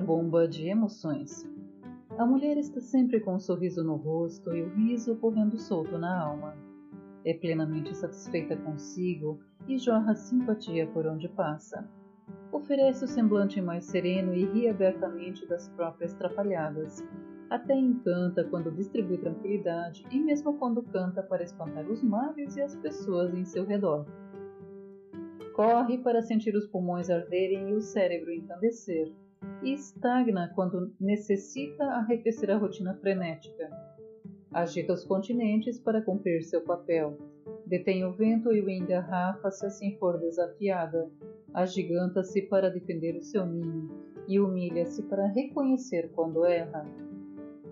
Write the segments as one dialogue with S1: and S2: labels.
S1: bomba de emoções. A mulher está sempre com um sorriso no rosto e o riso correndo solto na alma. É plenamente satisfeita consigo e jorra simpatia por onde passa. Oferece o semblante mais sereno e ri abertamente das próprias trapalhadas. Até encanta quando distribui tranquilidade e mesmo quando canta para espantar os males e as pessoas em seu redor. Corre para sentir os pulmões arderem e o cérebro encandecer e estagna quando necessita arrefecer a rotina frenética. Agita os continentes para cumprir seu papel. Detém o vento e o engarrafa se assim for desafiada. Agiganta-se para defender o seu ninho e humilha-se para reconhecer quando erra.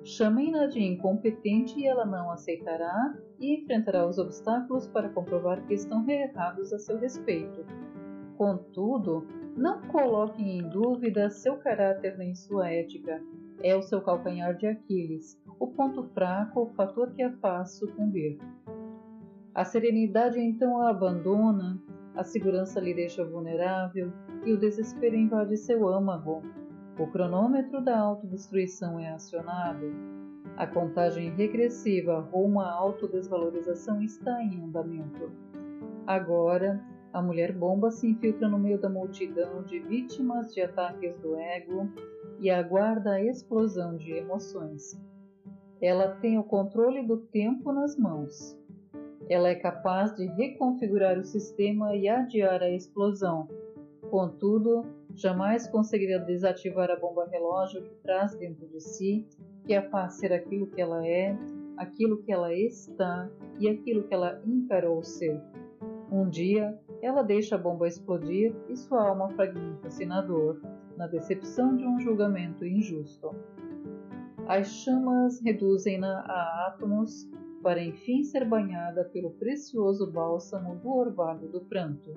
S1: Chamem-na de incompetente e ela não aceitará e enfrentará os obstáculos para comprovar que estão errados a seu respeito. Contudo, não coloquem em dúvida seu caráter nem sua ética. É o seu calcanhar de Aquiles, o ponto fraco, o fator que a faz sucumbir. A serenidade então a abandona, a segurança lhe deixa vulnerável e o desespero invade seu âmago. O cronômetro da autodestruição é acionado. A contagem regressiva rumo à autodesvalorização está em andamento. Agora, a mulher bomba se infiltra no meio da multidão de vítimas de ataques do ego e aguarda a explosão de emoções. Ela tem o controle do tempo nas mãos. Ela é capaz de reconfigurar o sistema e adiar a explosão. Contudo, jamais conseguirá desativar a bomba relógio que traz dentro de si, que a faz ser aquilo que ela é, aquilo que ela está e aquilo que ela encarou ser. Um dia, ela deixa a bomba explodir e sua alma fragmenta-se na dor, na decepção de um julgamento injusto. As chamas reduzem-na a átomos para enfim ser banhada pelo precioso bálsamo do orvalho do pranto.